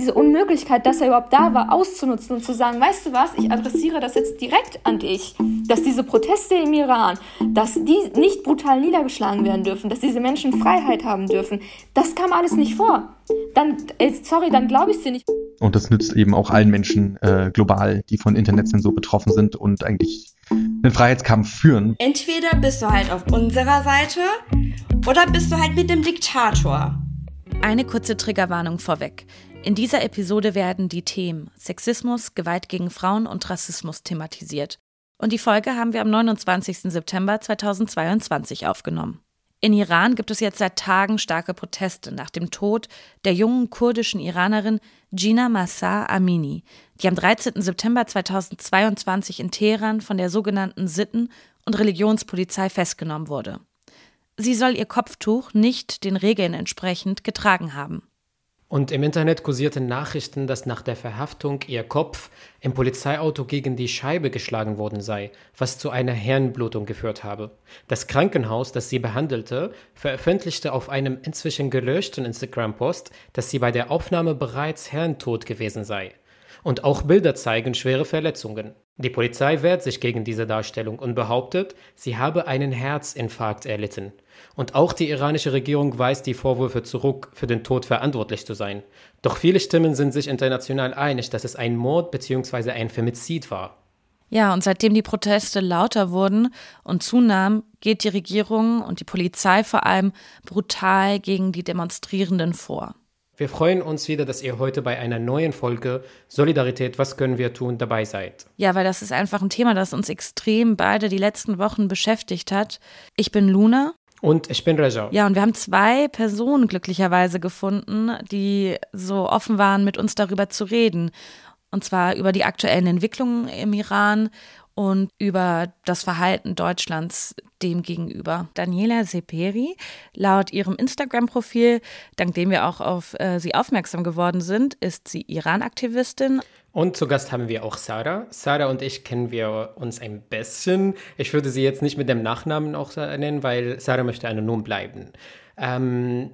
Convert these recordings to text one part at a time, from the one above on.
diese Unmöglichkeit, dass er überhaupt da war, auszunutzen und zu sagen, weißt du was, ich adressiere das jetzt direkt an dich, dass diese Proteste im Iran, dass die nicht brutal niedergeschlagen werden dürfen, dass diese Menschen Freiheit haben dürfen, das kam alles nicht vor. Dann, sorry, dann glaube ich sie nicht. Und das nützt eben auch allen Menschen äh, global, die von Internetzensur betroffen sind und eigentlich einen Freiheitskampf führen. Entweder bist du halt auf unserer Seite oder bist du halt mit dem Diktator. Eine kurze Triggerwarnung vorweg. In dieser Episode werden die Themen Sexismus, Gewalt gegen Frauen und Rassismus thematisiert. Und die Folge haben wir am 29. September 2022 aufgenommen. In Iran gibt es jetzt seit Tagen starke Proteste nach dem Tod der jungen kurdischen Iranerin Gina Massa Amini, die am 13. September 2022 in Teheran von der sogenannten Sitten- und Religionspolizei festgenommen wurde. Sie soll ihr Kopftuch nicht den Regeln entsprechend getragen haben. Und im Internet kursierten Nachrichten, dass nach der Verhaftung ihr Kopf im Polizeiauto gegen die Scheibe geschlagen worden sei, was zu einer Hirnblutung geführt habe. Das Krankenhaus, das sie behandelte, veröffentlichte auf einem inzwischen gelöschten Instagram-Post, dass sie bei der Aufnahme bereits hirntot gewesen sei. Und auch Bilder zeigen schwere Verletzungen. Die Polizei wehrt sich gegen diese Darstellung und behauptet, sie habe einen Herzinfarkt erlitten. Und auch die iranische Regierung weist die Vorwürfe zurück, für den Tod verantwortlich zu sein. Doch viele Stimmen sind sich international einig, dass es ein Mord bzw. ein Femizid war. Ja, und seitdem die Proteste lauter wurden und zunahmen, geht die Regierung und die Polizei vor allem brutal gegen die Demonstrierenden vor. Wir freuen uns wieder, dass ihr heute bei einer neuen Folge Solidarität, was können wir tun, dabei seid. Ja, weil das ist einfach ein Thema, das uns extrem beide die letzten Wochen beschäftigt hat. Ich bin Luna. Und ich bin Reja. Ja, und wir haben zwei Personen glücklicherweise gefunden, die so offen waren, mit uns darüber zu reden. Und zwar über die aktuellen Entwicklungen im Iran und über das Verhalten Deutschlands dem gegenüber. Daniela Seperi, laut ihrem Instagram-Profil, dank dem wir auch auf äh, sie aufmerksam geworden sind, ist sie Iran-Aktivistin. Und zu Gast haben wir auch Sarah. Sarah und ich kennen wir uns ein bisschen. Ich würde sie jetzt nicht mit dem Nachnamen auch nennen, weil Sarah möchte anonym bleiben. Ähm,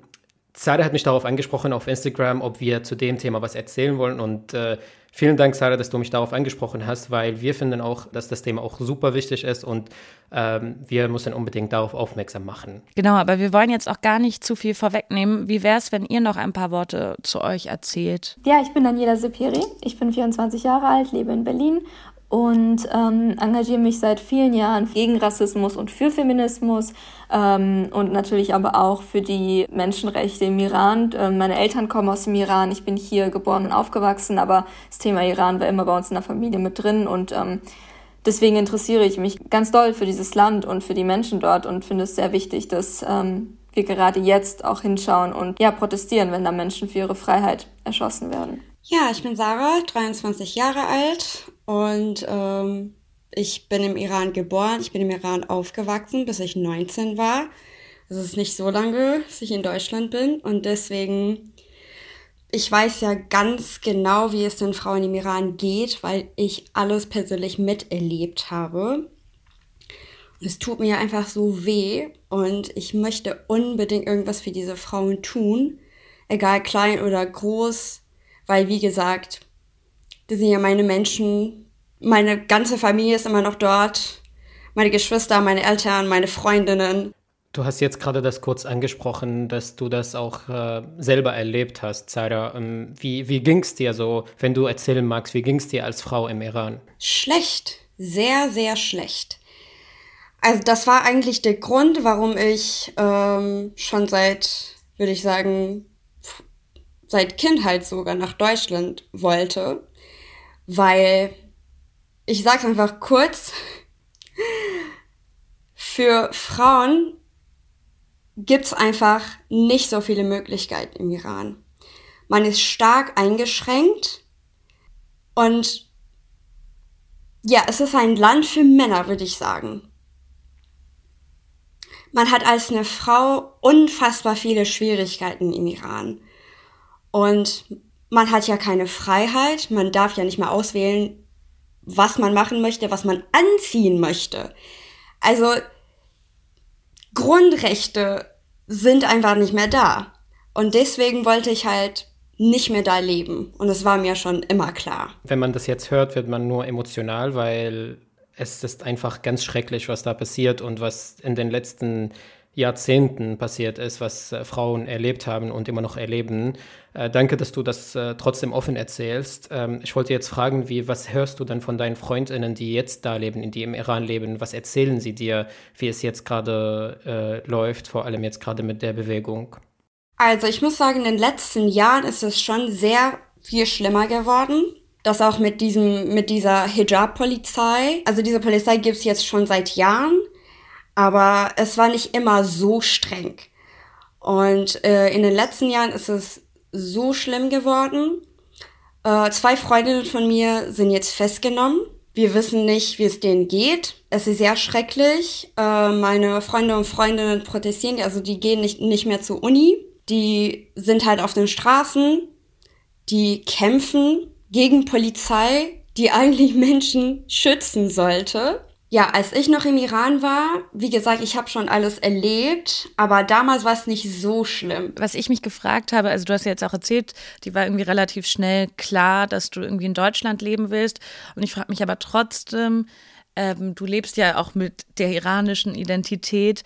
Sarah hat mich darauf angesprochen auf Instagram, ob wir zu dem Thema was erzählen wollen. Und äh, vielen Dank, Sarah, dass du mich darauf angesprochen hast, weil wir finden auch, dass das Thema auch super wichtig ist und ähm, wir müssen unbedingt darauf aufmerksam machen. Genau, aber wir wollen jetzt auch gar nicht zu viel vorwegnehmen. Wie wäre es, wenn ihr noch ein paar Worte zu euch erzählt? Ja, ich bin Daniela Sepiri. Ich bin 24 Jahre alt, lebe in Berlin und ähm, engagiere mich seit vielen Jahren gegen Rassismus und für Feminismus ähm, und natürlich aber auch für die Menschenrechte im Iran. Ähm, meine Eltern kommen aus dem Iran, ich bin hier geboren und aufgewachsen, aber das Thema Iran war immer bei uns in der Familie mit drin und ähm, deswegen interessiere ich mich ganz doll für dieses Land und für die Menschen dort und finde es sehr wichtig, dass ähm, wir gerade jetzt auch hinschauen und ja protestieren, wenn da Menschen für ihre Freiheit erschossen werden. Ja, ich bin Sarah, 23 Jahre alt und ähm, ich bin im Iran geboren. Ich bin im Iran aufgewachsen, bis ich 19 war. Das ist nicht so lange, dass ich in Deutschland bin und deswegen ich weiß ja ganz genau, wie es den Frauen im Iran geht, weil ich alles persönlich miterlebt habe. Und es tut mir einfach so weh und ich möchte unbedingt irgendwas für diese Frauen tun, egal klein oder groß weil wie gesagt, das sind ja meine Menschen, meine ganze Familie ist immer noch dort, meine Geschwister, meine Eltern, meine Freundinnen. Du hast jetzt gerade das kurz angesprochen, dass du das auch äh, selber erlebt hast, Sarah. Ähm, wie wie ging es dir so, wenn du erzählen magst, wie ging es dir als Frau im Iran? Schlecht, sehr, sehr schlecht. Also das war eigentlich der Grund, warum ich ähm, schon seit, würde ich sagen, seit Kindheit sogar nach Deutschland wollte, weil ich sag's einfach kurz, für Frauen gibt's einfach nicht so viele Möglichkeiten im Iran. Man ist stark eingeschränkt und ja, es ist ein Land für Männer, würde ich sagen. Man hat als eine Frau unfassbar viele Schwierigkeiten im Iran. Und man hat ja keine Freiheit, man darf ja nicht mehr auswählen, was man machen möchte, was man anziehen möchte. Also Grundrechte sind einfach nicht mehr da. Und deswegen wollte ich halt nicht mehr da leben. Und das war mir schon immer klar. Wenn man das jetzt hört, wird man nur emotional, weil es ist einfach ganz schrecklich, was da passiert und was in den letzten Jahrzehnten passiert ist, was äh, Frauen erlebt haben und immer noch erleben. Äh, danke, dass du das äh, trotzdem offen erzählst. Ähm, ich wollte jetzt fragen, wie, was hörst du denn von deinen Freundinnen, die jetzt da leben, die im Iran leben? Was erzählen sie dir, wie es jetzt gerade läuft, vor allem jetzt gerade mit der Bewegung? Also ich muss sagen, in den letzten Jahren ist es schon sehr viel schlimmer geworden. Das auch mit diesem, mit dieser Hijab-Polizei. Also diese Polizei gibt es jetzt schon seit Jahren aber es war nicht immer so streng. Und äh, in den letzten Jahren ist es so schlimm geworden. Äh, zwei Freundinnen von mir sind jetzt festgenommen. Wir wissen nicht, wie es denen geht. Es ist sehr schrecklich. Äh, meine Freunde und Freundinnen protestieren, also die gehen nicht, nicht mehr zur Uni. Die sind halt auf den Straßen. Die kämpfen gegen Polizei, die eigentlich Menschen schützen sollte. Ja, als ich noch im Iran war, wie gesagt, ich habe schon alles erlebt, aber damals war es nicht so schlimm. Was ich mich gefragt habe, also du hast ja jetzt auch erzählt, die war irgendwie relativ schnell klar, dass du irgendwie in Deutschland leben willst. Und ich frage mich aber trotzdem, ähm, du lebst ja auch mit der iranischen Identität.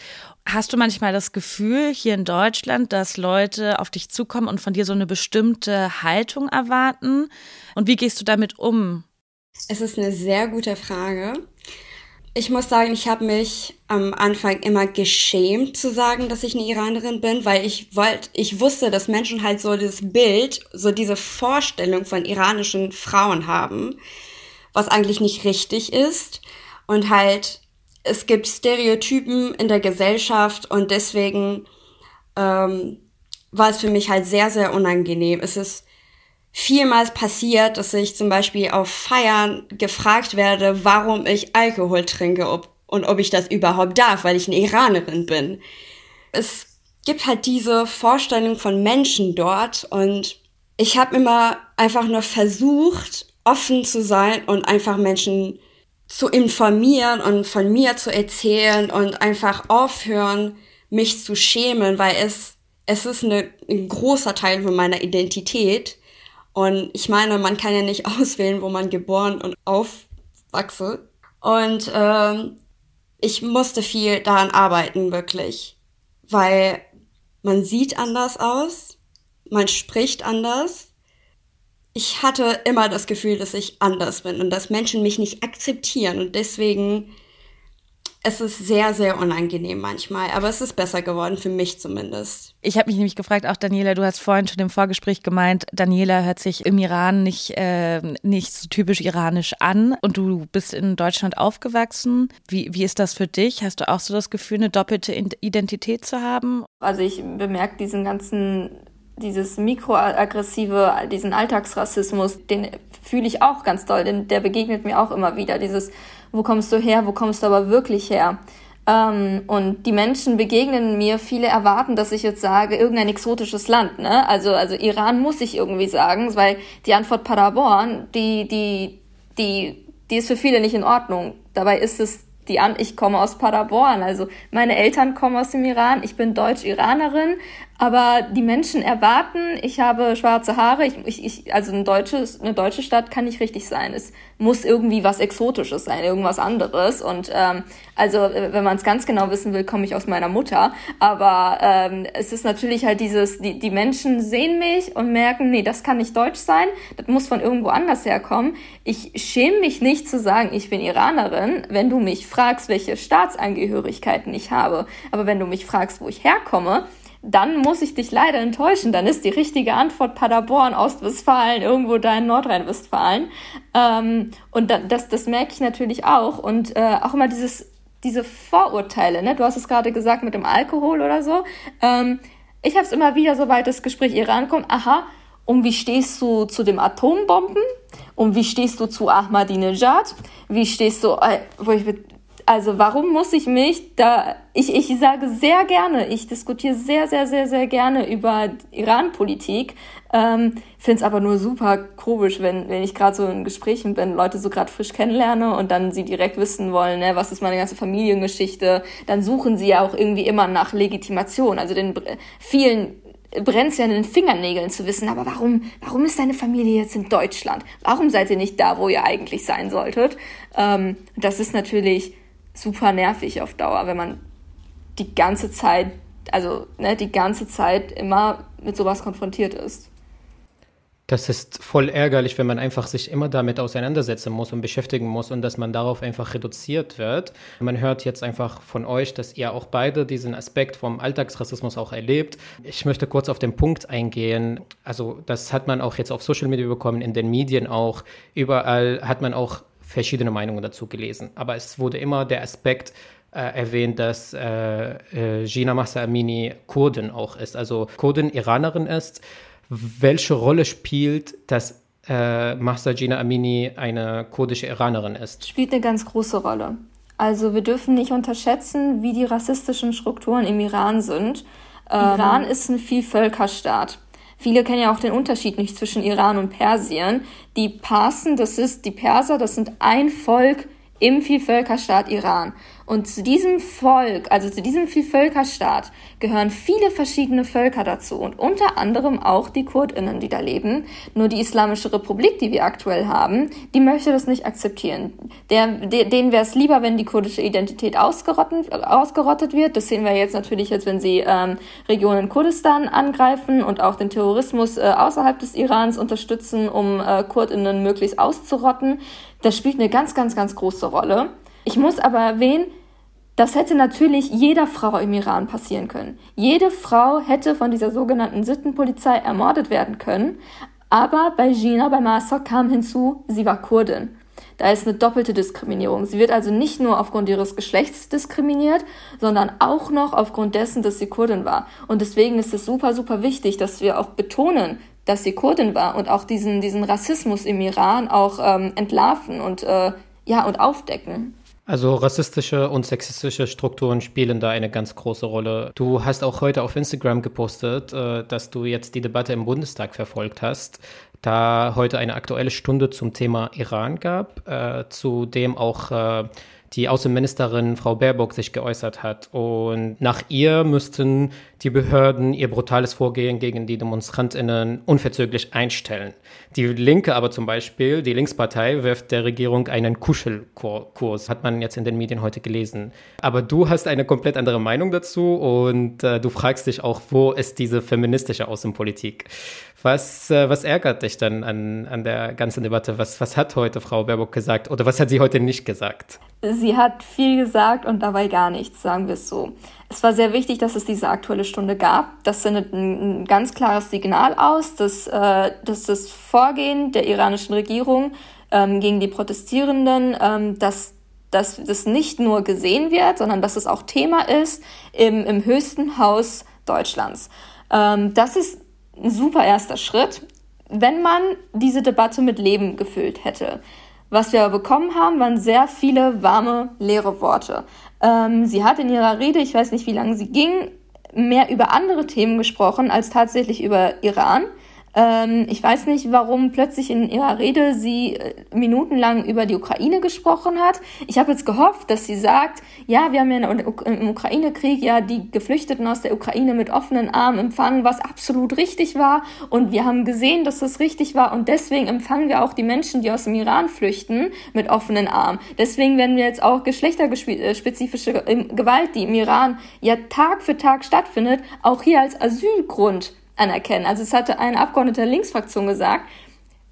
Hast du manchmal das Gefühl hier in Deutschland, dass Leute auf dich zukommen und von dir so eine bestimmte Haltung erwarten? Und wie gehst du damit um? Es ist eine sehr gute Frage ich muss sagen, ich habe mich am Anfang immer geschämt zu sagen, dass ich eine Iranerin bin, weil ich wollte, ich wusste, dass Menschen halt so das Bild, so diese Vorstellung von iranischen Frauen haben, was eigentlich nicht richtig ist. Und halt, es gibt Stereotypen in der Gesellschaft und deswegen ähm, war es für mich halt sehr, sehr unangenehm. Es ist vielmals passiert, dass ich zum Beispiel auf Feiern gefragt werde, warum ich Alkohol trinke ob, und ob ich das überhaupt darf, weil ich eine Iranerin bin. Es gibt halt diese Vorstellung von Menschen dort und ich habe immer einfach nur versucht, offen zu sein und einfach Menschen zu informieren und von mir zu erzählen und einfach aufhören, mich zu schämen, weil es, es ist eine, ein großer Teil von meiner Identität und ich meine, man kann ja nicht auswählen, wo man geboren und aufwachse. Und ähm, ich musste viel daran arbeiten, wirklich. Weil man sieht anders aus, man spricht anders. Ich hatte immer das Gefühl, dass ich anders bin und dass Menschen mich nicht akzeptieren. Und deswegen es ist sehr, sehr unangenehm manchmal, aber es ist besser geworden, für mich zumindest. Ich habe mich nämlich gefragt, auch Daniela, du hast vorhin schon im Vorgespräch gemeint, Daniela hört sich im Iran nicht, äh, nicht so typisch iranisch an und du bist in Deutschland aufgewachsen. Wie, wie ist das für dich? Hast du auch so das Gefühl, eine doppelte Identität zu haben? Also ich bemerke diesen ganzen dieses mikroaggressive, diesen Alltagsrassismus, den fühle ich auch ganz doll, denn der begegnet mir auch immer wieder. Dieses, wo kommst du her, wo kommst du aber wirklich her? Ähm, und die Menschen begegnen mir, viele erwarten, dass ich jetzt sage, irgendein exotisches Land, ne? Also, also Iran muss ich irgendwie sagen, weil die Antwort Paderborn, die, die, die, die ist für viele nicht in Ordnung. Dabei ist es die an, ich komme aus Paderborn, also meine Eltern kommen aus dem Iran, ich bin Deutsch-Iranerin, aber die Menschen erwarten, ich habe schwarze Haare, ich, ich, ich, also ein deutsches, eine deutsche Stadt kann nicht richtig sein. Es muss irgendwie was Exotisches sein, irgendwas anderes. Und ähm, also, wenn man es ganz genau wissen will, komme ich aus meiner Mutter. Aber ähm, es ist natürlich halt dieses, die, die Menschen sehen mich und merken, nee, das kann nicht deutsch sein, das muss von irgendwo anders herkommen. Ich schäme mich nicht zu sagen, ich bin Iranerin, wenn du mich fragst, welche Staatsangehörigkeiten ich habe. Aber wenn du mich fragst, wo ich herkomme, dann muss ich dich leider enttäuschen. Dann ist die richtige Antwort Paderborn, Ostwestfalen, irgendwo da in Nordrhein-Westfalen. Ähm, und das, das merke ich natürlich auch. Und äh, auch immer dieses, diese Vorurteile, ne? Du hast es gerade gesagt mit dem Alkohol oder so. Ähm, ich habe es immer wieder, sobald das Gespräch Iran kommt, aha, und wie stehst du zu den Atombomben? Und wie stehst du zu Ahmadinejad? Wie stehst du, äh, wo ich also warum muss ich mich da, ich, ich sage sehr gerne, ich diskutiere sehr, sehr, sehr, sehr gerne über Iran-Politik, ähm, finde es aber nur super komisch, wenn, wenn ich gerade so in Gesprächen bin, Leute so gerade frisch kennenlerne und dann sie direkt wissen wollen, ne, was ist meine ganze Familiengeschichte, dann suchen sie ja auch irgendwie immer nach Legitimation. Also den vielen brennt ja in den Fingernägeln zu wissen, aber warum, warum ist deine Familie jetzt in Deutschland? Warum seid ihr nicht da, wo ihr eigentlich sein solltet? Ähm, das ist natürlich super nervig auf Dauer, wenn man die ganze Zeit, also ne, die ganze Zeit immer mit sowas konfrontiert ist. Das ist voll ärgerlich, wenn man einfach sich immer damit auseinandersetzen muss und beschäftigen muss und dass man darauf einfach reduziert wird. Man hört jetzt einfach von euch, dass ihr auch beide diesen Aspekt vom Alltagsrassismus auch erlebt. Ich möchte kurz auf den Punkt eingehen. Also das hat man auch jetzt auf Social Media bekommen, in den Medien auch. Überall hat man auch verschiedene Meinungen dazu gelesen. Aber es wurde immer der Aspekt äh, erwähnt, dass äh, äh, Gina Massa Amini Kurdin auch ist, also Kurdin Iranerin ist welche Rolle spielt, dass äh, Mahsa Gina Amini eine kurdische Iranerin ist? Spielt eine ganz große Rolle. Also wir dürfen nicht unterschätzen, wie die rassistischen Strukturen im Iran sind. Ähm, Iran ist ein Vielvölkerstaat. Viele kennen ja auch den Unterschied nicht zwischen Iran und Persien. Die Parsen, das ist die Perser, das sind ein Volk im Vielvölkerstaat Iran. Und zu diesem Volk, also zu diesem Vielvölkerstaat, gehören viele verschiedene Völker dazu und unter anderem auch die Kurdinnen, die da leben. Nur die Islamische Republik, die wir aktuell haben, die möchte das nicht akzeptieren. Der, der, denen wäre es lieber, wenn die kurdische Identität ausgerottet, ausgerottet wird. Das sehen wir jetzt natürlich jetzt, wenn sie ähm, Regionen Kurdistan angreifen und auch den Terrorismus äh, außerhalb des Irans unterstützen, um äh, Kurdinnen möglichst auszurotten. Das spielt eine ganz, ganz, ganz große Rolle. Ich muss aber erwähnen, das hätte natürlich jeder Frau im Iran passieren können. Jede Frau hätte von dieser sogenannten Sittenpolizei ermordet werden können. Aber bei Gina, bei Masok kam hinzu, sie war Kurdin. Da ist eine doppelte Diskriminierung. Sie wird also nicht nur aufgrund ihres Geschlechts diskriminiert, sondern auch noch aufgrund dessen, dass sie Kurdin war. Und deswegen ist es super, super wichtig, dass wir auch betonen, dass sie Kurdin war und auch diesen, diesen Rassismus im Iran auch ähm, entlarven und, äh, ja, und aufdecken. Also rassistische und sexistische Strukturen spielen da eine ganz große Rolle. Du hast auch heute auf Instagram gepostet, äh, dass du jetzt die Debatte im Bundestag verfolgt hast, da heute eine aktuelle Stunde zum Thema Iran gab, äh, zu dem auch äh, die Außenministerin Frau Baerbock sich geäußert hat. Und nach ihr müssten die Behörden ihr brutales Vorgehen gegen die DemonstrantInnen unverzüglich einstellen. Die Linke aber zum Beispiel, die Linkspartei, wirft der Regierung einen Kuschelkurs, hat man jetzt in den Medien heute gelesen. Aber du hast eine komplett andere Meinung dazu und äh, du fragst dich auch, wo ist diese feministische Außenpolitik? Was, äh, was ärgert dich dann an, an der ganzen Debatte? Was, was hat heute Frau Baerbock gesagt oder was hat sie heute nicht gesagt? Sie hat viel gesagt und dabei gar nichts, sagen wir es so. Es war sehr wichtig, dass es diese aktuelle Stunde gab. Das sendet ein, ein ganz klares Signal aus, dass, äh, dass das Vorgehen der iranischen Regierung ähm, gegen die Protestierenden, ähm, dass dass das nicht nur gesehen wird, sondern dass es auch Thema ist im, im höchsten Haus Deutschlands. Ähm, das ist ein super erster Schritt, wenn man diese Debatte mit Leben gefüllt hätte. Was wir bekommen haben, waren sehr viele warme, leere Worte. Ähm, sie hat in ihrer Rede, ich weiß nicht, wie lange sie ging, mehr über andere Themen gesprochen als tatsächlich über Iran. Ähm, ich weiß nicht, warum plötzlich in ihrer Rede sie äh, minutenlang über die Ukraine gesprochen hat. Ich habe jetzt gehofft, dass sie sagt, ja, wir haben ja im Ukraine-Krieg ja die Geflüchteten aus der Ukraine mit offenen Armen empfangen, was absolut richtig war. Und wir haben gesehen, dass das richtig war. Und deswegen empfangen wir auch die Menschen, die aus dem Iran flüchten, mit offenen Armen. Deswegen werden wir jetzt auch geschlechterspezifische äh, Gewalt, die im Iran ja Tag für Tag stattfindet, auch hier als Asylgrund anerkennen. Also es hatte ein Abgeordneter der Linksfraktion gesagt,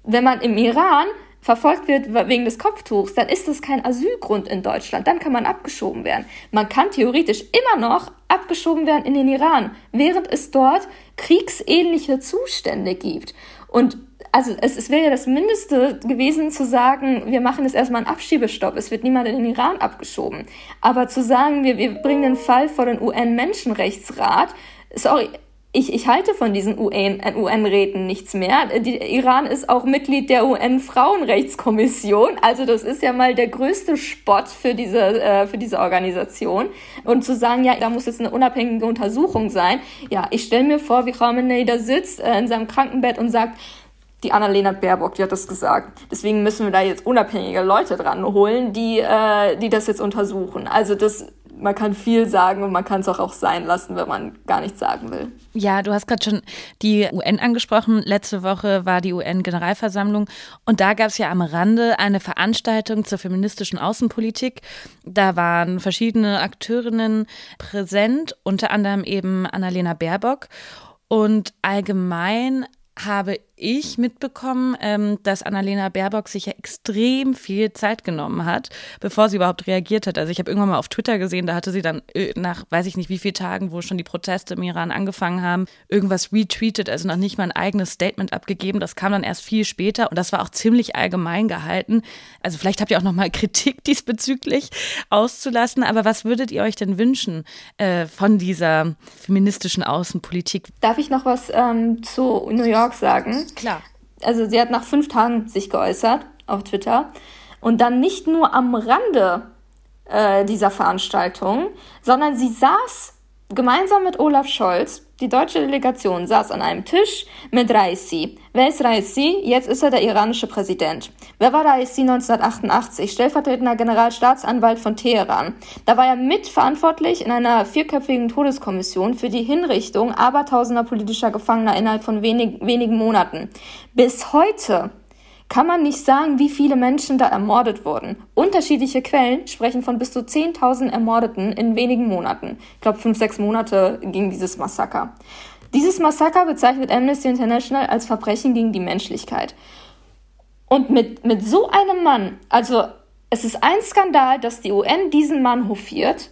wenn man im Iran verfolgt wird wegen des Kopftuchs, dann ist das kein Asylgrund in Deutschland. Dann kann man abgeschoben werden. Man kann theoretisch immer noch abgeschoben werden in den Iran, während es dort kriegsähnliche Zustände gibt. Und also es, es wäre ja das Mindeste gewesen zu sagen, wir machen jetzt erstmal einen Abschiebestopp, es wird niemand in den Iran abgeschoben. Aber zu sagen, wir, wir bringen den Fall vor den UN-Menschenrechtsrat, sorry, ich, ich halte von diesen UN-Räten nichts mehr. Die, Iran ist auch Mitglied der UN-Frauenrechtskommission. Also das ist ja mal der größte Spott für diese, äh, für diese Organisation. Und zu sagen, ja, da muss jetzt eine unabhängige Untersuchung sein. Ja, ich stelle mir vor, wie Khamenei da sitzt äh, in seinem Krankenbett und sagt, die Annalena Baerbock, die hat das gesagt. Deswegen müssen wir da jetzt unabhängige Leute dran holen, die, äh, die das jetzt untersuchen. Also das man kann viel sagen und man kann es auch, auch sein lassen, wenn man gar nichts sagen will. Ja, du hast gerade schon die UN angesprochen. Letzte Woche war die UN-Generalversammlung und da gab es ja am Rande eine Veranstaltung zur feministischen Außenpolitik. Da waren verschiedene Akteurinnen präsent, unter anderem eben Annalena Baerbock. Und allgemein habe ich mitbekommen, ähm, dass Annalena Baerbock sich ja extrem viel Zeit genommen hat, bevor sie überhaupt reagiert hat. Also ich habe irgendwann mal auf Twitter gesehen, da hatte sie dann äh, nach weiß ich nicht wie vielen Tagen, wo schon die Proteste im Iran angefangen haben, irgendwas retweetet, also noch nicht mal ein eigenes Statement abgegeben. Das kam dann erst viel später und das war auch ziemlich allgemein gehalten. Also vielleicht habt ihr auch noch mal Kritik diesbezüglich auszulassen, aber was würdet ihr euch denn wünschen äh, von dieser feministischen Außenpolitik? Darf ich noch was ähm, zu New York sagen? Klar. Also sie hat nach fünf Tagen sich geäußert auf Twitter und dann nicht nur am Rande äh, dieser Veranstaltung, sondern sie saß gemeinsam mit Olaf Scholz die deutsche Delegation saß an einem Tisch mit Raisi. Wer ist Raisi? Jetzt ist er der iranische Präsident. Wer war Raisi 1988? Stellvertretender Generalstaatsanwalt von Teheran. Da war er mitverantwortlich in einer vierköpfigen Todeskommission für die Hinrichtung abertausender politischer Gefangener innerhalb von wenig, wenigen Monaten. Bis heute kann man nicht sagen, wie viele Menschen da ermordet wurden. Unterschiedliche Quellen sprechen von bis zu 10.000 Ermordeten in wenigen Monaten. Ich glaube, fünf, sechs Monate ging dieses Massaker. Dieses Massaker bezeichnet Amnesty International als Verbrechen gegen die Menschlichkeit. Und mit, mit so einem Mann, also es ist ein Skandal, dass die UN diesen Mann hofiert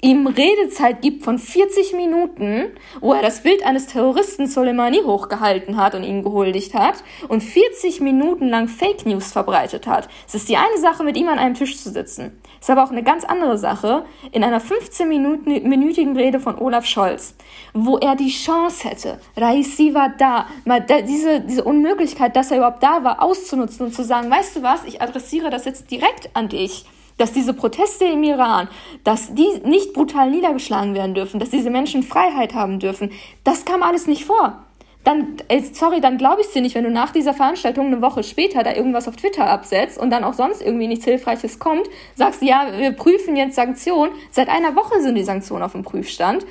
ihm Redezeit gibt von 40 Minuten, wo er das Bild eines Terroristen Soleimani hochgehalten hat und ihn gehuldigt hat und 40 Minuten lang Fake News verbreitet hat. Es ist die eine Sache, mit ihm an einem Tisch zu sitzen. Es ist aber auch eine ganz andere Sache in einer 15-minütigen Rede von Olaf Scholz, wo er die Chance hätte, Raisi war da, mal diese, diese Unmöglichkeit, dass er überhaupt da war, auszunutzen und zu sagen, weißt du was, ich adressiere das jetzt direkt an dich dass diese Proteste im Iran, dass die nicht brutal niedergeschlagen werden dürfen, dass diese Menschen Freiheit haben dürfen, das kam alles nicht vor. Dann, sorry, dann glaube ich dir nicht, wenn du nach dieser Veranstaltung eine Woche später da irgendwas auf Twitter absetzt und dann auch sonst irgendwie nichts Hilfreiches kommt, sagst ja, wir prüfen jetzt Sanktionen. Seit einer Woche sind die Sanktionen auf dem Prüfstand.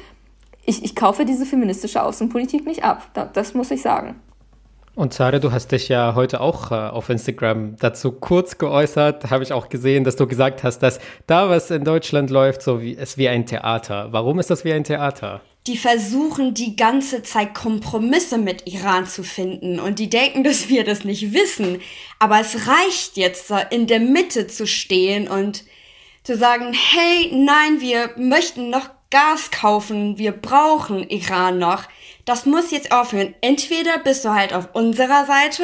Ich, ich kaufe diese feministische Außenpolitik nicht ab. Das muss ich sagen. Und Sarah, du hast dich ja heute auch äh, auf Instagram dazu kurz geäußert. Habe ich auch gesehen, dass du gesagt hast, dass da, was in Deutschland läuft, so wie es wie ein Theater. Warum ist das wie ein Theater? Die versuchen die ganze Zeit Kompromisse mit Iran zu finden und die denken, dass wir das nicht wissen. Aber es reicht jetzt, in der Mitte zu stehen und zu sagen, hey, nein, wir möchten noch Gas kaufen, wir brauchen Iran noch das muss jetzt aufhören. Entweder bist du halt auf unserer Seite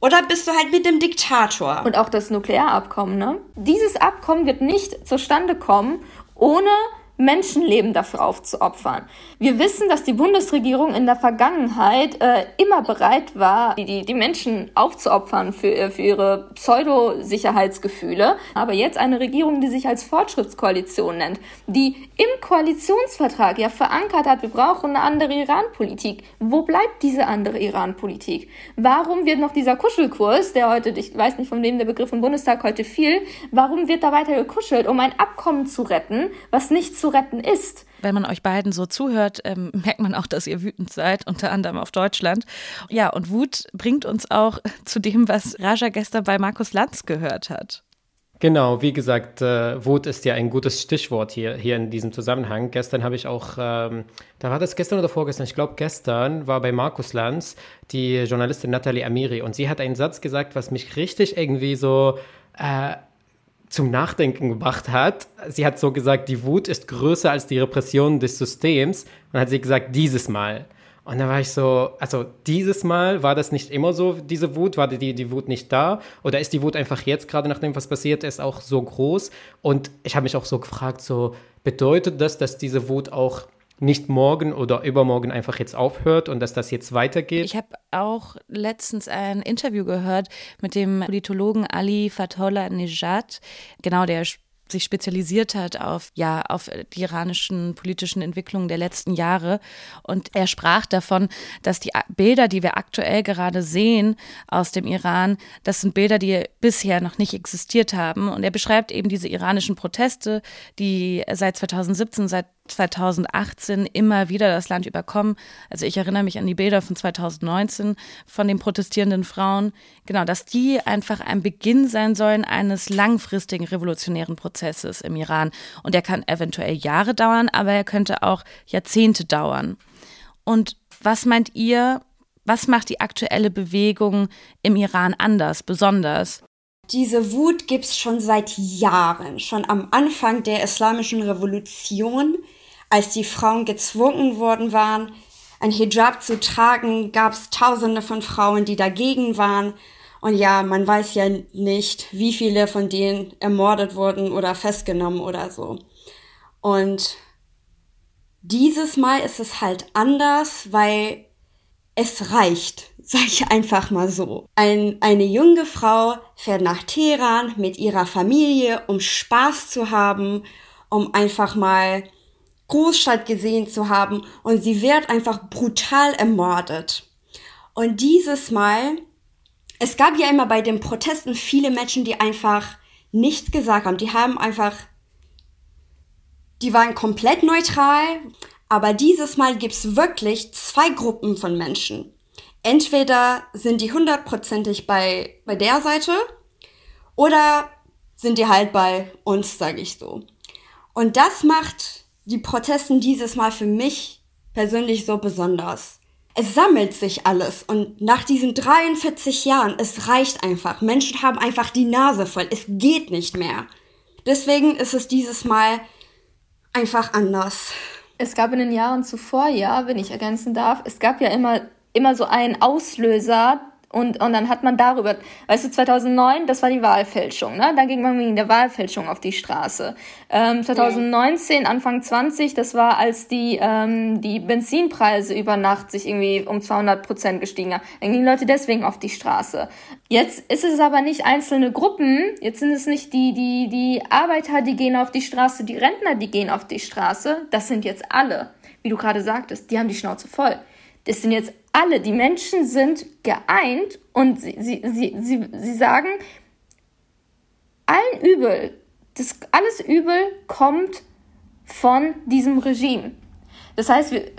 oder bist du halt mit dem Diktator. Und auch das Nuklearabkommen, ne? Dieses Abkommen wird nicht zustande kommen, ohne Menschenleben dafür aufzuopfern. Wir wissen, dass die Bundesregierung in der Vergangenheit äh, immer bereit war, die, die Menschen aufzuopfern für, äh, für ihre Pseudo-Sicherheitsgefühle. Aber jetzt eine Regierung, die sich als Fortschrittskoalition nennt, die im Koalitionsvertrag ja verankert hat, wir brauchen eine andere Iran-Politik. Wo bleibt diese andere Iran-Politik? Warum wird noch dieser Kuschelkurs, der heute, ich weiß nicht, von wem der Begriff im Bundestag heute fiel, warum wird da weiter gekuschelt, um ein Abkommen zu retten, was nicht zu retten ist. Wenn man euch beiden so zuhört, ähm, merkt man auch, dass ihr wütend seid, unter anderem auf Deutschland. Ja, und Wut bringt uns auch zu dem, was Raja gestern bei Markus Lanz gehört hat. Genau, wie gesagt, äh, Wut ist ja ein gutes Stichwort hier, hier in diesem Zusammenhang. Gestern habe ich auch, ähm, da war das gestern oder vorgestern, ich glaube gestern war bei Markus Lanz die Journalistin Nathalie Amiri und sie hat einen Satz gesagt, was mich richtig irgendwie so äh, zum Nachdenken gebracht hat. Sie hat so gesagt, die Wut ist größer als die Repression des Systems. Und dann hat sie gesagt, dieses Mal. Und da war ich so, also dieses Mal war das nicht immer so, diese Wut, war die, die Wut nicht da? Oder ist die Wut einfach jetzt, gerade nachdem was passiert ist, auch so groß? Und ich habe mich auch so gefragt, so bedeutet das, dass diese Wut auch nicht morgen oder übermorgen einfach jetzt aufhört und dass das jetzt weitergeht. Ich habe auch letztens ein Interview gehört mit dem Politologen Ali Fatollah Nejad. Genau, der sich spezialisiert hat auf, ja, auf die iranischen politischen Entwicklungen der letzten Jahre. Und er sprach davon, dass die Bilder, die wir aktuell gerade sehen aus dem Iran, das sind Bilder, die bisher noch nicht existiert haben. Und er beschreibt eben diese iranischen Proteste, die seit 2017, seit 2018 immer wieder das Land überkommen. Also ich erinnere mich an die Bilder von 2019 von den protestierenden Frauen. Genau, dass die einfach ein Beginn sein sollen eines langfristigen revolutionären Prozesses im Iran. Und der kann eventuell Jahre dauern, aber er könnte auch Jahrzehnte dauern. Und was meint ihr, was macht die aktuelle Bewegung im Iran anders, besonders? Diese Wut gibt es schon seit Jahren, schon am Anfang der islamischen Revolution als die Frauen gezwungen worden waren, ein Hijab zu tragen, gab es tausende von Frauen, die dagegen waren. Und ja, man weiß ja nicht, wie viele von denen ermordet wurden oder festgenommen oder so. Und dieses Mal ist es halt anders, weil es reicht, sag ich einfach mal so. Ein, eine junge Frau fährt nach Teheran mit ihrer Familie, um Spaß zu haben, um einfach mal Großstadt gesehen zu haben und sie wird einfach brutal ermordet. Und dieses Mal, es gab ja immer bei den Protesten viele Menschen, die einfach nichts gesagt haben. Die haben einfach, die waren komplett neutral. Aber dieses Mal gibt's wirklich zwei Gruppen von Menschen. Entweder sind die hundertprozentig bei, bei der Seite oder sind die halt bei uns, sage ich so. Und das macht die Protesten dieses Mal für mich persönlich so besonders. Es sammelt sich alles und nach diesen 43 Jahren, es reicht einfach. Menschen haben einfach die Nase voll. Es geht nicht mehr. Deswegen ist es dieses Mal einfach anders. Es gab in den Jahren zuvor, ja, wenn ich ergänzen darf, es gab ja immer, immer so einen Auslöser, und, und dann hat man darüber, weißt du, 2009, das war die Wahlfälschung, ne? Da ging man wegen der Wahlfälschung auf die Straße. Ähm, 2019, Anfang 20, das war, als die, ähm, die Benzinpreise über Nacht sich irgendwie um 200 Prozent gestiegen haben. Dann gingen Leute deswegen auf die Straße. Jetzt ist es aber nicht einzelne Gruppen, jetzt sind es nicht die, die, die Arbeiter, die gehen auf die Straße, die Rentner, die gehen auf die Straße. Das sind jetzt alle. Wie du gerade sagtest, die haben die Schnauze voll. Das sind jetzt alle, die Menschen sind geeint und sie, sie, sie, sie, sie sagen, allen Übel, das alles Übel kommt von diesem Regime. Das heißt, wir,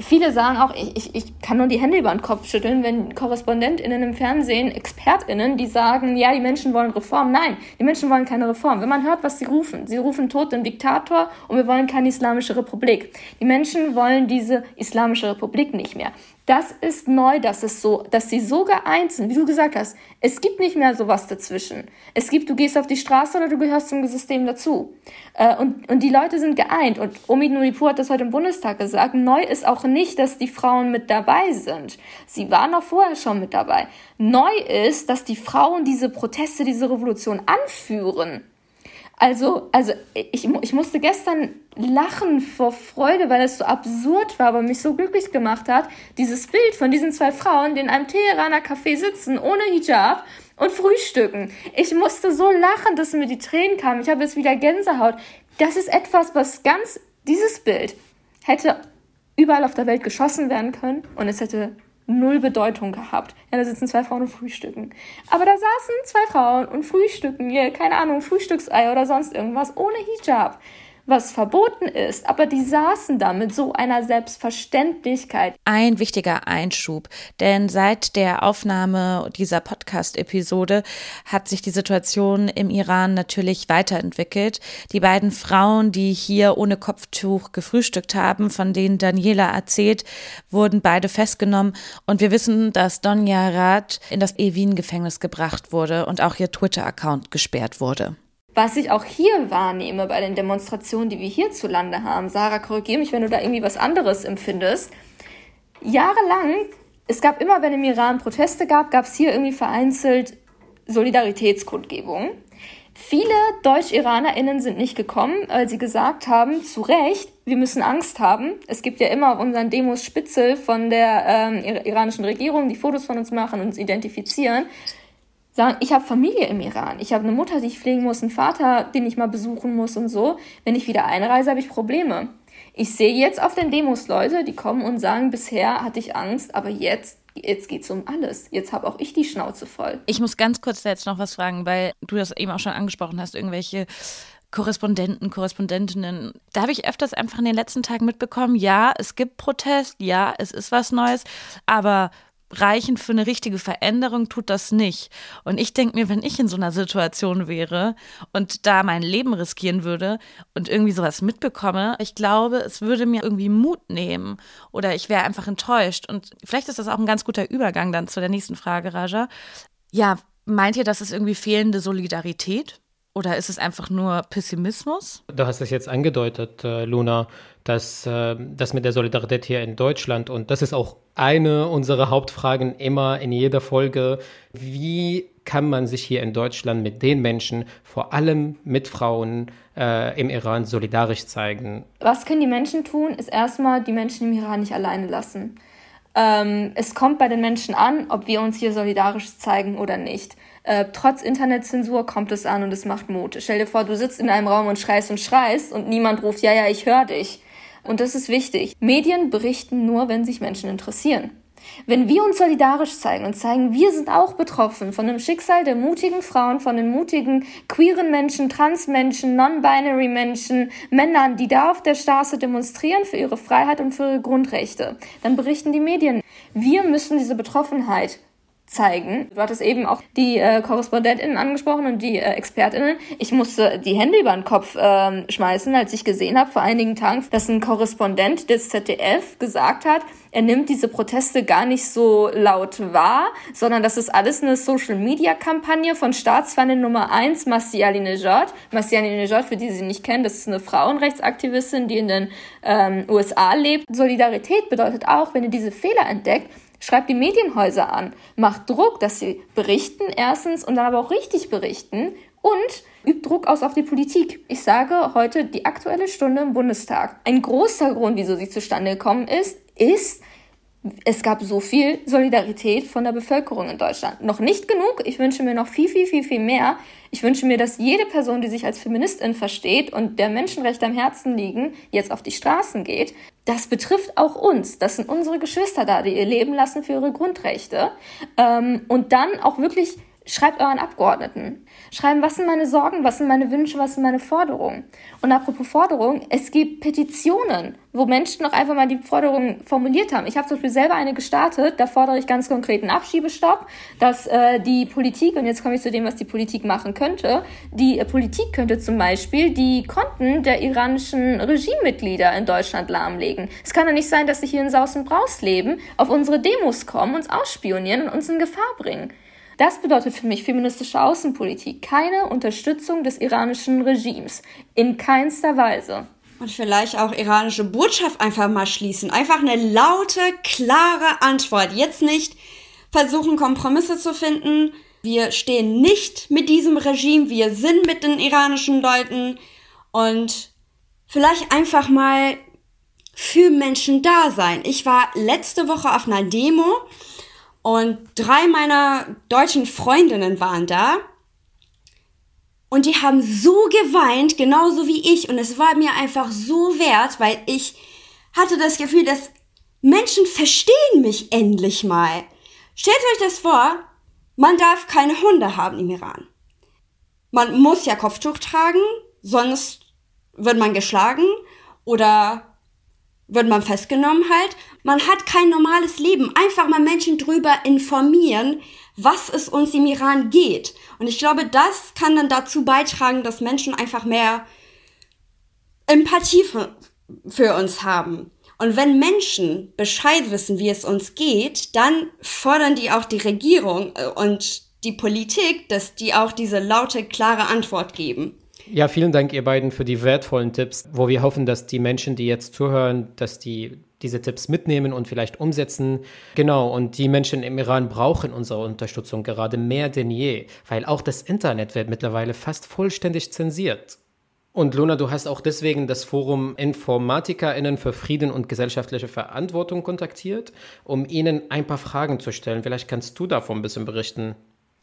viele sagen auch, ich, ich, ich kann nur die Hände über den Kopf schütteln, wenn KorrespondentInnen im Fernsehen, ExpertInnen, die sagen, ja, die Menschen wollen Reform. Nein, die Menschen wollen keine Reform. Wenn man hört, was sie rufen, sie rufen Tod dem Diktator und wir wollen keine islamische Republik. Die Menschen wollen diese islamische Republik nicht mehr. Das ist neu, dass es so, dass sie so geeint sind, wie du gesagt hast. Es gibt nicht mehr sowas dazwischen. Es gibt, du gehst auf die Straße oder du gehörst zum System dazu. Äh, und, und die Leute sind geeint. Und Omid Nuripur hat das heute im Bundestag gesagt. Neu ist auch nicht, dass die Frauen mit dabei sind. Sie waren auch vorher schon mit dabei. Neu ist, dass die Frauen diese Proteste, diese Revolution anführen. Also, also ich, ich musste gestern lachen vor Freude, weil es so absurd war, aber mich so glücklich gemacht hat. Dieses Bild von diesen zwei Frauen, die in einem Teheraner Café sitzen, ohne Hijab und frühstücken. Ich musste so lachen, dass mir die Tränen kamen. Ich habe jetzt wieder Gänsehaut. Das ist etwas, was ganz, dieses Bild hätte überall auf der Welt geschossen werden können und es hätte null Bedeutung gehabt. Ja, da sitzen zwei Frauen und frühstücken. Aber da saßen zwei Frauen und frühstücken, hier, keine Ahnung, Frühstücksei oder sonst irgendwas ohne Hijab was verboten ist, aber die saßen da mit so einer Selbstverständlichkeit. Ein wichtiger Einschub, denn seit der Aufnahme dieser Podcast-Episode hat sich die Situation im Iran natürlich weiterentwickelt. Die beiden Frauen, die hier ohne Kopftuch gefrühstückt haben, von denen Daniela erzählt, wurden beide festgenommen und wir wissen, dass Donja Rath in das Evin-Gefängnis gebracht wurde und auch ihr Twitter-Account gesperrt wurde. Was ich auch hier wahrnehme bei den Demonstrationen, die wir hierzulande haben, Sarah, korrigiere mich, wenn du da irgendwie was anderes empfindest. Jahrelang, es gab immer, wenn im Iran Proteste gab, gab es hier irgendwie vereinzelt Solidaritätskundgebungen. Viele Deutsch-IranerInnen sind nicht gekommen, weil sie gesagt haben, zu Recht, wir müssen Angst haben. Es gibt ja immer auf unseren Demos Spitzel von der ähm, iranischen Regierung, die Fotos von uns machen und uns identifizieren. Sagen, ich habe Familie im Iran, ich habe eine Mutter, die ich pflegen muss, einen Vater, den ich mal besuchen muss und so. Wenn ich wieder einreise, habe ich Probleme. Ich sehe jetzt auf den Demos Leute, die kommen und sagen, bisher hatte ich Angst, aber jetzt jetzt es um alles. Jetzt habe auch ich die Schnauze voll. Ich muss ganz kurz jetzt noch was fragen, weil du das eben auch schon angesprochen hast, irgendwelche Korrespondenten, Korrespondentinnen. Da habe ich öfters einfach in den letzten Tagen mitbekommen, ja, es gibt Protest, ja, es ist was Neues, aber reichen für eine richtige Veränderung tut das nicht. Und ich denke mir, wenn ich in so einer Situation wäre und da mein Leben riskieren würde und irgendwie sowas mitbekomme, ich glaube, es würde mir irgendwie Mut nehmen oder ich wäre einfach enttäuscht. Und vielleicht ist das auch ein ganz guter Übergang dann zu der nächsten Frage, Raja. Ja, meint ihr, das ist irgendwie fehlende Solidarität? Oder ist es einfach nur Pessimismus? Du hast es jetzt angedeutet, äh, Luna, dass äh, das mit der Solidarität hier in Deutschland und das ist auch eine unserer Hauptfragen immer in jeder Folge. Wie kann man sich hier in Deutschland mit den Menschen, vor allem mit Frauen äh, im Iran, solidarisch zeigen? Was können die Menschen tun, ist erstmal die Menschen im Iran nicht alleine lassen. Ähm, es kommt bei den Menschen an, ob wir uns hier solidarisch zeigen oder nicht. Äh, trotz Internetzensur kommt es an und es macht Mut. Stell dir vor, du sitzt in einem Raum und schreist und schreist und niemand ruft, ja, ja, ich höre dich. Und das ist wichtig. Medien berichten nur, wenn sich Menschen interessieren. Wenn wir uns solidarisch zeigen und zeigen, wir sind auch betroffen von dem Schicksal der mutigen Frauen, von den mutigen queeren Menschen, Transmenschen, Non-Binary Menschen, Männern, die da auf der Straße demonstrieren für ihre Freiheit und für ihre Grundrechte, dann berichten die Medien. Wir müssen diese Betroffenheit zeigen. Du hattest eben auch die äh, KorrespondentInnen angesprochen und die äh, ExpertInnen. Ich musste die Hände über den Kopf ähm, schmeißen, als ich gesehen habe vor einigen Tagen, dass ein Korrespondent des ZDF gesagt hat, er nimmt diese Proteste gar nicht so laut wahr, sondern das ist alles eine Social-Media-Kampagne von Staatsfeindin Nummer eins, Masih Alinejad. Masih Alinejad, für die Sie nicht kennen, das ist eine Frauenrechtsaktivistin, die in den ähm, USA lebt. Solidarität bedeutet auch, wenn ihr diese Fehler entdeckt, Schreibt die Medienhäuser an, macht Druck, dass sie berichten, erstens, und dann aber auch richtig berichten und übt Druck aus auf die Politik. Ich sage heute die aktuelle Stunde im Bundestag. Ein großer Grund, wieso sie zustande gekommen ist, ist, es gab so viel Solidarität von der Bevölkerung in Deutschland. Noch nicht genug. Ich wünsche mir noch viel, viel, viel, viel mehr. Ich wünsche mir, dass jede Person, die sich als Feministin versteht und der Menschenrechte am Herzen liegen, jetzt auf die Straßen geht. Das betrifft auch uns. Das sind unsere Geschwister da, die ihr Leben lassen für ihre Grundrechte. Ähm, und dann auch wirklich Schreibt euren Abgeordneten. Schreiben, was sind meine Sorgen, was sind meine Wünsche, was sind meine Forderungen. Und apropos Forderungen, es gibt Petitionen, wo Menschen noch einfach mal die Forderungen formuliert haben. Ich habe zum Beispiel selber eine gestartet, da fordere ich ganz konkret einen Abschiebestopp, dass äh, die Politik, und jetzt komme ich zu dem, was die Politik machen könnte, die äh, Politik könnte zum Beispiel die Konten der iranischen Regimemitglieder in Deutschland lahmlegen. Es kann doch nicht sein, dass sie hier in Saus und Braus leben, auf unsere Demos kommen, uns ausspionieren und uns in Gefahr bringen. Das bedeutet für mich feministische Außenpolitik, keine Unterstützung des iranischen Regimes, in keinster Weise. Und vielleicht auch iranische Botschaft einfach mal schließen. Einfach eine laute, klare Antwort. Jetzt nicht versuchen, Kompromisse zu finden. Wir stehen nicht mit diesem Regime, wir sind mit den iranischen Leuten und vielleicht einfach mal für Menschen da sein. Ich war letzte Woche auf einer Demo und drei meiner deutschen Freundinnen waren da. Und die haben so geweint, genauso wie ich. Und es war mir einfach so wert, weil ich hatte das Gefühl, dass Menschen verstehen mich endlich mal. Stellt euch das vor, man darf keine Hunde haben im Iran. Man muss ja Kopftuch tragen, sonst wird man geschlagen oder wird man festgenommen halt. Man hat kein normales Leben. Einfach mal Menschen drüber informieren, was es uns im Iran geht. Und ich glaube, das kann dann dazu beitragen, dass Menschen einfach mehr Empathie für, für uns haben. Und wenn Menschen Bescheid wissen, wie es uns geht, dann fordern die auch die Regierung äh, und die Politik, dass die auch diese laute, klare Antwort geben. Ja, vielen Dank, ihr beiden, für die wertvollen Tipps, wo wir hoffen, dass die Menschen, die jetzt zuhören, dass die diese Tipps mitnehmen und vielleicht umsetzen. Genau, und die Menschen im Iran brauchen unsere Unterstützung gerade mehr denn je, weil auch das Internet wird mittlerweile fast vollständig zensiert. Und Luna, du hast auch deswegen das Forum InformatikerInnen für Frieden und gesellschaftliche Verantwortung kontaktiert, um ihnen ein paar Fragen zu stellen. Vielleicht kannst du davon ein bisschen berichten.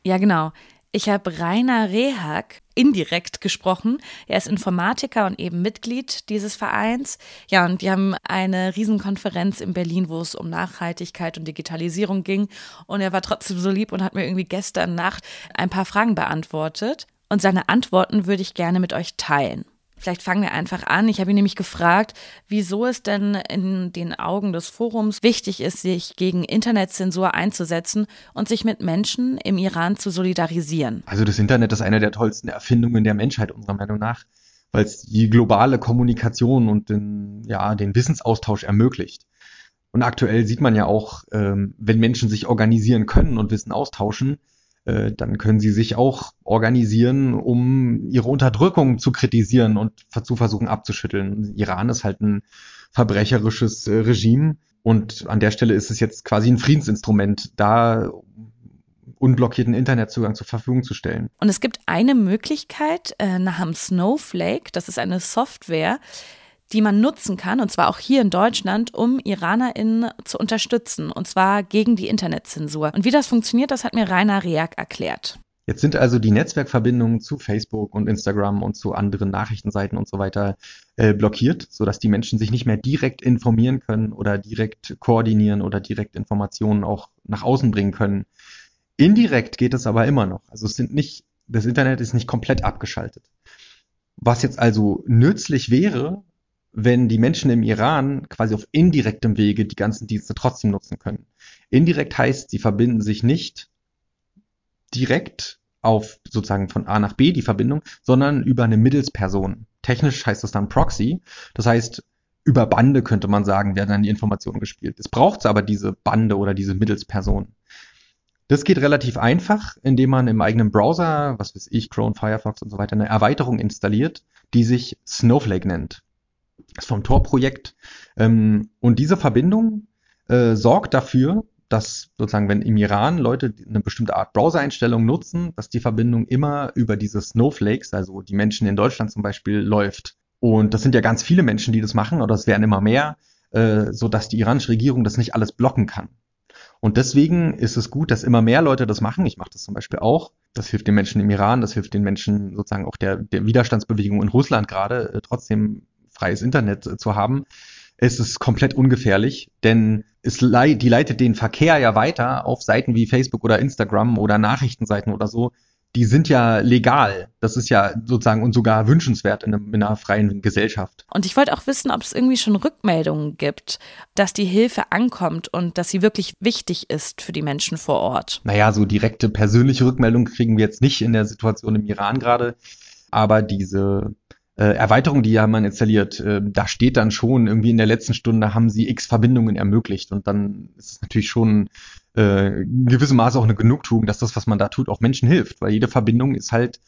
Ja, genau. Ich habe Rainer Rehag indirekt gesprochen. Er ist Informatiker und eben Mitglied dieses Vereins. Ja, und die haben eine Riesenkonferenz in Berlin, wo es um Nachhaltigkeit und Digitalisierung ging. Und er war trotzdem so lieb und hat mir irgendwie gestern Nacht ein paar Fragen beantwortet. Und seine Antworten würde ich gerne mit euch teilen. Vielleicht fangen wir einfach an. Ich habe ihn nämlich gefragt, wieso es denn in den Augen des Forums wichtig ist, sich gegen Internetzensur einzusetzen und sich mit Menschen im Iran zu solidarisieren. Also das Internet ist eine der tollsten Erfindungen der Menschheit unserer Meinung nach, weil es die globale Kommunikation und den, ja, den Wissensaustausch ermöglicht. Und aktuell sieht man ja auch, ähm, wenn Menschen sich organisieren können und Wissen austauschen, äh, dann können sie sich auch organisieren, um ihre Unterdrückung zu kritisieren und zu versuchen abzuschütteln. Iran ist halt ein verbrecherisches äh, Regime und an der Stelle ist es jetzt quasi ein Friedensinstrument, da unblockierten Internetzugang zur Verfügung zu stellen. Und es gibt eine Möglichkeit äh, namens Snowflake, das ist eine Software, die man nutzen kann, und zwar auch hier in Deutschland, um IranerInnen zu unterstützen, und zwar gegen die Internetzensur. Und wie das funktioniert, das hat mir Rainer Reak erklärt. Jetzt sind also die Netzwerkverbindungen zu Facebook und Instagram und zu anderen Nachrichtenseiten und so weiter äh, blockiert, sodass die Menschen sich nicht mehr direkt informieren können oder direkt koordinieren oder direkt Informationen auch nach außen bringen können. Indirekt geht es aber immer noch. Also es sind nicht, das Internet ist nicht komplett abgeschaltet. Was jetzt also nützlich wäre, wenn die Menschen im Iran quasi auf indirektem Wege die ganzen Dienste trotzdem nutzen können. Indirekt heißt, sie verbinden sich nicht direkt auf sozusagen von A nach B die Verbindung, sondern über eine Mittelsperson. Technisch heißt das dann Proxy. Das heißt, über Bande könnte man sagen, werden dann die Informationen gespielt. Es braucht aber diese Bande oder diese Mittelsperson. Das geht relativ einfach, indem man im eigenen Browser, was weiß ich, Chrome, Firefox und so weiter, eine Erweiterung installiert, die sich Snowflake nennt ist vom Tor-Projekt. Ähm, und diese Verbindung äh, sorgt dafür, dass sozusagen, wenn im Iran Leute eine bestimmte Art Browser-Einstellung nutzen, dass die Verbindung immer über diese Snowflakes, also die Menschen in Deutschland zum Beispiel, läuft. Und das sind ja ganz viele Menschen, die das machen, oder es werden immer mehr, äh, so dass die iranische Regierung das nicht alles blocken kann. Und deswegen ist es gut, dass immer mehr Leute das machen. Ich mache das zum Beispiel auch. Das hilft den Menschen im Iran, das hilft den Menschen sozusagen auch der, der Widerstandsbewegung in Russland gerade, äh, trotzdem freies Internet äh, zu haben, ist es komplett ungefährlich, denn es le die leitet den Verkehr ja weiter auf Seiten wie Facebook oder Instagram oder Nachrichtenseiten oder so. Die sind ja legal. Das ist ja sozusagen und sogar wünschenswert in, einem, in einer freien Gesellschaft. Und ich wollte auch wissen, ob es irgendwie schon Rückmeldungen gibt, dass die Hilfe ankommt und dass sie wirklich wichtig ist für die Menschen vor Ort. Naja, so direkte persönliche Rückmeldungen kriegen wir jetzt nicht in der Situation im Iran gerade. Aber diese äh, Erweiterung, die haben man installiert, äh, da steht dann schon, irgendwie in der letzten Stunde haben sie x Verbindungen ermöglicht. Und dann ist es natürlich schon äh, in gewissem Maße auch eine Genugtuung, dass das, was man da tut, auch Menschen hilft, weil jede Verbindung ist halt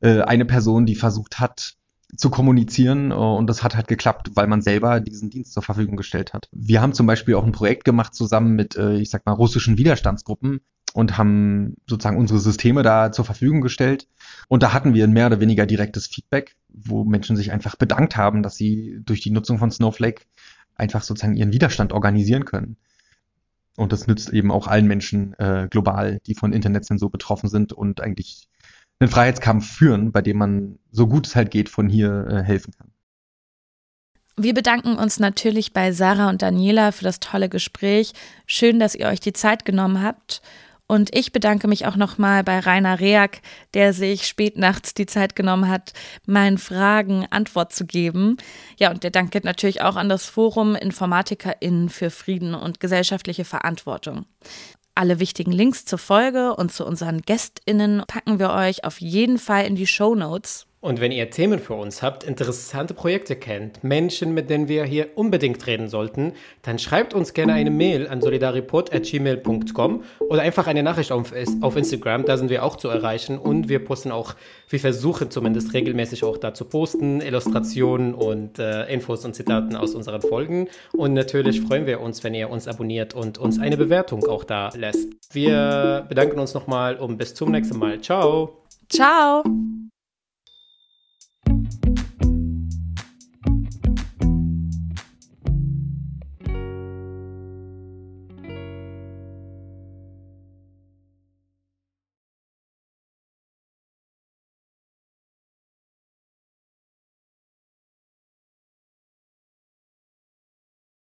äh, eine Person, die versucht hat, zu kommunizieren. Äh, und das hat halt geklappt, weil man selber diesen Dienst zur Verfügung gestellt hat. Wir haben zum Beispiel auch ein Projekt gemacht zusammen mit, äh, ich sag mal, russischen Widerstandsgruppen und haben sozusagen unsere Systeme da zur Verfügung gestellt und da hatten wir ein mehr oder weniger direktes Feedback, wo Menschen sich einfach bedankt haben, dass sie durch die Nutzung von Snowflake einfach sozusagen ihren Widerstand organisieren können. Und das nützt eben auch allen Menschen äh, global, die von Internetzensur betroffen sind und eigentlich einen Freiheitskampf führen, bei dem man so gut es halt geht von hier äh, helfen kann. Wir bedanken uns natürlich bei Sarah und Daniela für das tolle Gespräch. Schön, dass ihr euch die Zeit genommen habt. Und ich bedanke mich auch nochmal bei Rainer Reak, der sich spät nachts die Zeit genommen hat, meinen Fragen Antwort zu geben. Ja, und der Dank geht natürlich auch an das Forum InformatikerInnen für Frieden und gesellschaftliche Verantwortung. Alle wichtigen Links zur Folge und zu unseren GästInnen packen wir euch auf jeden Fall in die Show Notes. Und wenn ihr Themen für uns habt, interessante Projekte kennt, Menschen, mit denen wir hier unbedingt reden sollten, dann schreibt uns gerne eine Mail an solidaripod.gmail.com oder einfach eine Nachricht auf, auf Instagram, da sind wir auch zu erreichen und wir posten auch, wir versuchen zumindest regelmäßig auch da zu posten, Illustrationen und äh, Infos und Zitaten aus unseren Folgen. Und natürlich freuen wir uns, wenn ihr uns abonniert und uns eine Bewertung auch da lässt. Wir bedanken uns nochmal und bis zum nächsten Mal. Ciao. Ciao.